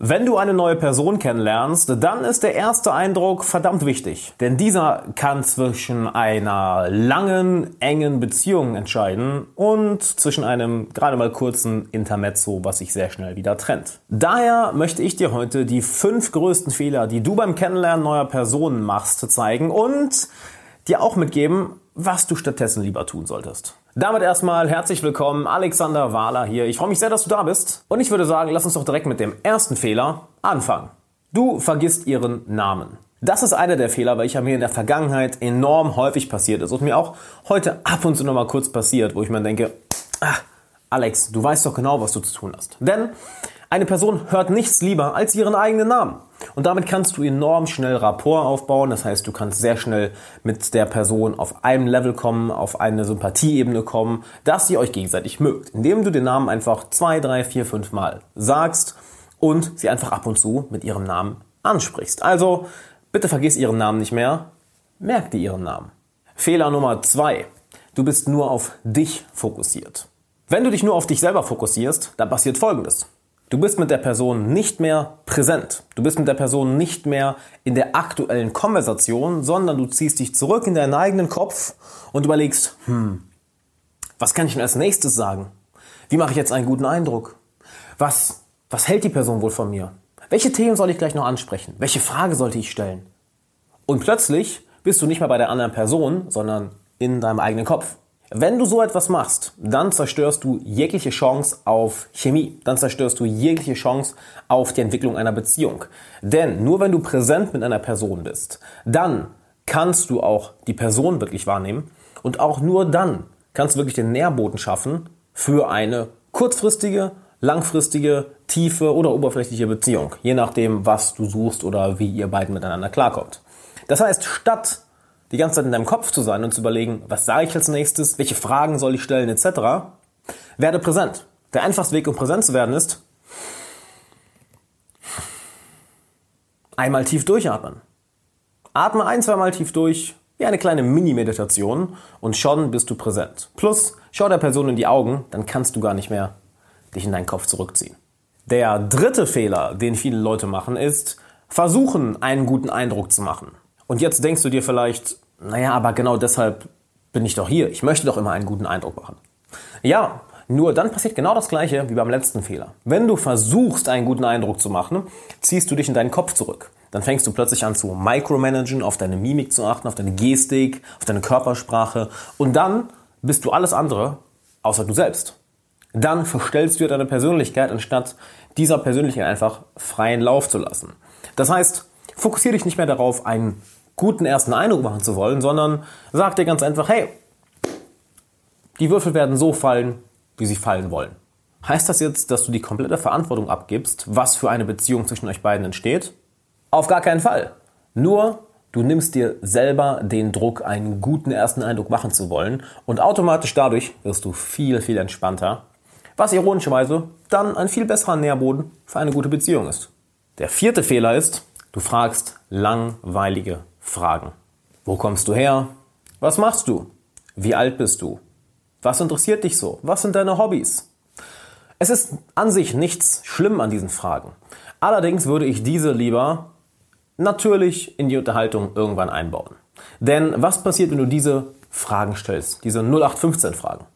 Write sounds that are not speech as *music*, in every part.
Wenn du eine neue Person kennenlernst, dann ist der erste Eindruck verdammt wichtig. Denn dieser kann zwischen einer langen, engen Beziehung entscheiden und zwischen einem gerade mal kurzen Intermezzo, was sich sehr schnell wieder trennt. Daher möchte ich dir heute die fünf größten Fehler, die du beim Kennenlernen neuer Personen machst, zeigen und dir auch mitgeben, was du stattdessen lieber tun solltest. Damit erstmal herzlich willkommen, Alexander Wahler hier. Ich freue mich sehr, dass du da bist. Und ich würde sagen, lass uns doch direkt mit dem ersten Fehler anfangen. Du vergisst ihren Namen. Das ist einer der Fehler, welcher mir in der Vergangenheit enorm häufig passiert ist und mir auch heute ab und zu nochmal kurz passiert, wo ich mir denke, ach, Alex, du weißt doch genau, was du zu tun hast. Denn eine Person hört nichts lieber als ihren eigenen Namen. Und damit kannst du enorm schnell Rapport aufbauen. Das heißt, du kannst sehr schnell mit der Person auf einem Level kommen, auf eine Sympathieebene kommen, dass ihr euch gegenseitig mögt. Indem du den Namen einfach zwei, drei, vier, fünf Mal sagst und sie einfach ab und zu mit ihrem Namen ansprichst. Also, bitte vergiss ihren Namen nicht mehr. Merk dir ihren Namen. Fehler Nummer zwei. Du bist nur auf dich fokussiert. Wenn du dich nur auf dich selber fokussierst, dann passiert Folgendes. Du bist mit der Person nicht mehr präsent. Du bist mit der Person nicht mehr in der aktuellen Konversation, sondern du ziehst dich zurück in deinen eigenen Kopf und überlegst, hm, was kann ich denn als nächstes sagen? Wie mache ich jetzt einen guten Eindruck? Was, was hält die Person wohl von mir? Welche Themen soll ich gleich noch ansprechen? Welche Frage sollte ich stellen? Und plötzlich bist du nicht mehr bei der anderen Person, sondern in deinem eigenen Kopf. Wenn du so etwas machst, dann zerstörst du jegliche Chance auf Chemie, dann zerstörst du jegliche Chance auf die Entwicklung einer Beziehung. Denn nur wenn du präsent mit einer Person bist, dann kannst du auch die Person wirklich wahrnehmen und auch nur dann kannst du wirklich den Nährboden schaffen für eine kurzfristige, langfristige, tiefe oder oberflächliche Beziehung, je nachdem, was du suchst oder wie ihr beiden miteinander klarkommt. Das heißt, statt die ganze Zeit in deinem Kopf zu sein und zu überlegen, was sage ich als nächstes, welche Fragen soll ich stellen, etc., werde präsent. Der einfachste Weg, um präsent zu werden, ist einmal tief durchatmen. Atme ein, zweimal tief durch, wie eine kleine Mini-Meditation und schon bist du präsent. Plus, schau der Person in die Augen, dann kannst du gar nicht mehr dich in deinen Kopf zurückziehen. Der dritte Fehler, den viele Leute machen, ist, versuchen, einen guten Eindruck zu machen. Und jetzt denkst du dir vielleicht, naja, aber genau deshalb bin ich doch hier. Ich möchte doch immer einen guten Eindruck machen. Ja, nur dann passiert genau das Gleiche wie beim letzten Fehler. Wenn du versuchst, einen guten Eindruck zu machen, ziehst du dich in deinen Kopf zurück. Dann fängst du plötzlich an zu micromanagen, auf deine Mimik zu achten, auf deine Gestik, auf deine Körpersprache. Und dann bist du alles andere außer du selbst. Dann verstellst du deine Persönlichkeit, anstatt dieser Persönlichkeit einfach freien Lauf zu lassen. Das heißt, fokussiere dich nicht mehr darauf, einen guten ersten Eindruck machen zu wollen, sondern sag dir ganz einfach, hey, die Würfel werden so fallen, wie sie fallen wollen. Heißt das jetzt, dass du die komplette Verantwortung abgibst, was für eine Beziehung zwischen euch beiden entsteht? Auf gar keinen Fall. Nur, du nimmst dir selber den Druck, einen guten ersten Eindruck machen zu wollen und automatisch dadurch wirst du viel, viel entspannter, was ironischerweise dann ein viel besserer Nährboden für eine gute Beziehung ist. Der vierte Fehler ist, du fragst langweilige Fragen. Wo kommst du her? Was machst du? Wie alt bist du? Was interessiert dich so? Was sind deine Hobbys? Es ist an sich nichts schlimm an diesen Fragen. Allerdings würde ich diese lieber natürlich in die Unterhaltung irgendwann einbauen. Denn was passiert, wenn du diese Fragen stellst, diese 0815-Fragen?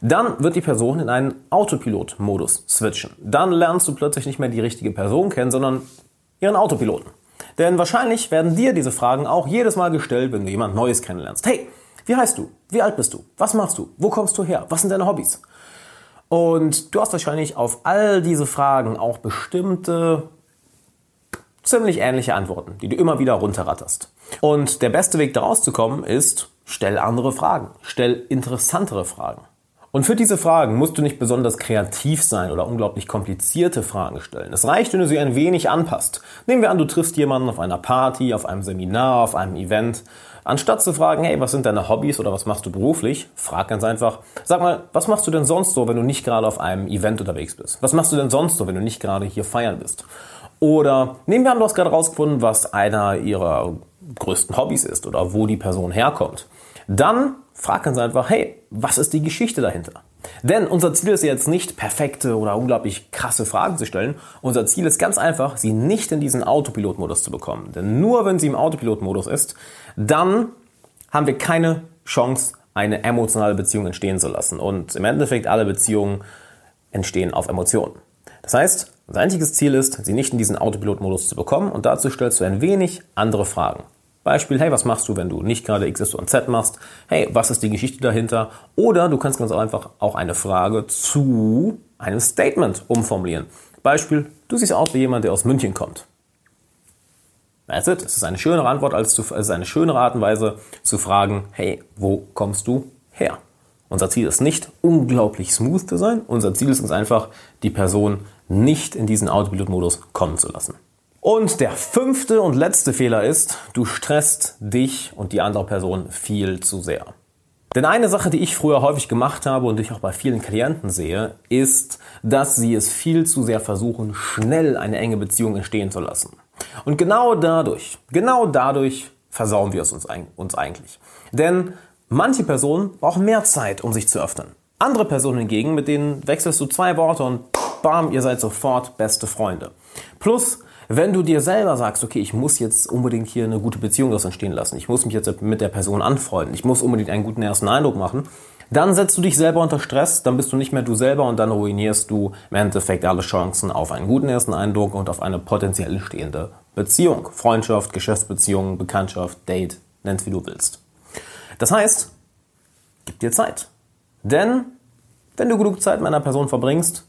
Dann wird die Person in einen Autopilot-Modus switchen. Dann lernst du plötzlich nicht mehr die richtige Person kennen, sondern ihren Autopiloten. Denn wahrscheinlich werden dir diese Fragen auch jedes Mal gestellt, wenn du jemand Neues kennenlernst. Hey, wie heißt du? Wie alt bist du? Was machst du? Wo kommst du her? Was sind deine Hobbys? Und du hast wahrscheinlich auf all diese Fragen auch bestimmte ziemlich ähnliche Antworten, die du immer wieder runterratterst. Und der beste Weg daraus zu kommen ist, stell andere Fragen, stell interessantere Fragen. Und für diese Fragen musst du nicht besonders kreativ sein oder unglaublich komplizierte Fragen stellen. Es reicht, wenn du sie ein wenig anpasst. Nehmen wir an, du triffst jemanden auf einer Party, auf einem Seminar, auf einem Event. Anstatt zu fragen, hey, was sind deine Hobbys oder was machst du beruflich, frag ganz einfach, sag mal, was machst du denn sonst so, wenn du nicht gerade auf einem Event unterwegs bist? Was machst du denn sonst so, wenn du nicht gerade hier feiern bist? Oder nehmen wir an, du hast gerade rausgefunden, was einer ihrer größten Hobbys ist oder wo die Person herkommt. Dann frag ganz einfach, hey, was ist die Geschichte dahinter? Denn unser Ziel ist jetzt nicht, perfekte oder unglaublich krasse Fragen zu stellen. Unser Ziel ist ganz einfach, sie nicht in diesen Autopilot-Modus zu bekommen. Denn nur wenn sie im Autopilot-Modus ist, dann haben wir keine Chance, eine emotionale Beziehung entstehen zu lassen. Und im Endeffekt alle Beziehungen entstehen auf Emotionen. Das heißt, unser einziges Ziel ist, sie nicht in diesen Autopilot-Modus zu bekommen und dazu stellst du ein wenig andere Fragen. Beispiel, hey, was machst du, wenn du nicht gerade X, Y und Z machst? Hey, was ist die Geschichte dahinter? Oder du kannst ganz einfach auch eine Frage zu einem Statement umformulieren. Beispiel, du siehst aus wie jemand, der aus München kommt. That's it. Es ist eine schönere Antwort, als zu, es ist eine schönere Art und Weise zu fragen, hey, wo kommst du her? Unser Ziel ist nicht, unglaublich smooth zu sein. Unser Ziel ist es einfach, die Person nicht in diesen Autopilot-Modus kommen zu lassen. Und der fünfte und letzte Fehler ist, du stresst dich und die andere Person viel zu sehr. Denn eine Sache, die ich früher häufig gemacht habe und ich auch bei vielen Klienten sehe, ist, dass sie es viel zu sehr versuchen, schnell eine enge Beziehung entstehen zu lassen. Und genau dadurch, genau dadurch versauen wir es uns, uns eigentlich. Denn manche Personen brauchen mehr Zeit, um sich zu öffnen. Andere Personen hingegen, mit denen wechselst du zwei Worte und bam, ihr seid sofort beste Freunde. Plus, wenn du dir selber sagst, okay, ich muss jetzt unbedingt hier eine gute Beziehung daraus entstehen lassen, ich muss mich jetzt mit der Person anfreunden, ich muss unbedingt einen guten ersten Eindruck machen, dann setzt du dich selber unter Stress, dann bist du nicht mehr du selber und dann ruinierst du im Endeffekt alle Chancen auf einen guten ersten Eindruck und auf eine potenziell stehende Beziehung. Freundschaft, Geschäftsbeziehung, Bekanntschaft, Date, nenn's wie du willst. Das heißt, gib dir Zeit. Denn wenn du genug Zeit mit einer Person verbringst,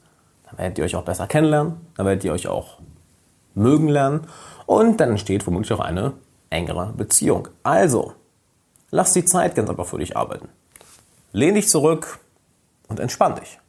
dann werdet ihr euch auch besser kennenlernen, dann werdet ihr euch auch mögen lernen und dann entsteht womöglich auch eine engere Beziehung. Also, lass die Zeit ganz einfach für dich arbeiten. Lehn dich zurück und entspann dich.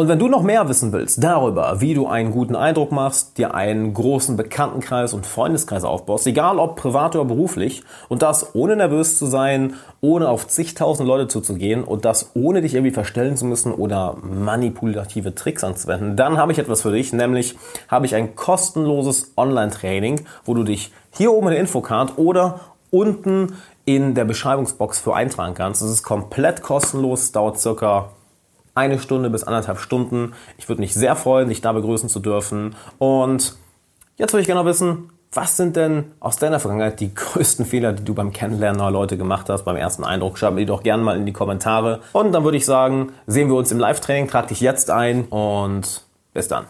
Und wenn du noch mehr wissen willst darüber, wie du einen guten Eindruck machst, dir einen großen Bekanntenkreis und Freundeskreis aufbaust, egal ob privat oder beruflich, und das ohne nervös zu sein, ohne auf zigtausend Leute zuzugehen und das ohne dich irgendwie verstellen zu müssen oder manipulative Tricks anzuwenden, dann habe ich etwas für dich, nämlich habe ich ein kostenloses Online-Training, wo du dich hier oben in der Infocard oder unten in der Beschreibungsbox für eintragen kannst. Es ist komplett kostenlos, dauert circa eine Stunde bis anderthalb Stunden. Ich würde mich sehr freuen, dich da begrüßen zu dürfen. Und jetzt würde ich gerne wissen, was sind denn aus deiner Vergangenheit die *laughs* größten Fehler, die du beim Kennenlernen neuer Leute gemacht hast, beim ersten Eindruck? Schreib mir die doch gerne mal in die Kommentare. Und dann würde ich sagen, sehen wir uns im Live-Training. Trag dich jetzt ein und bis dann.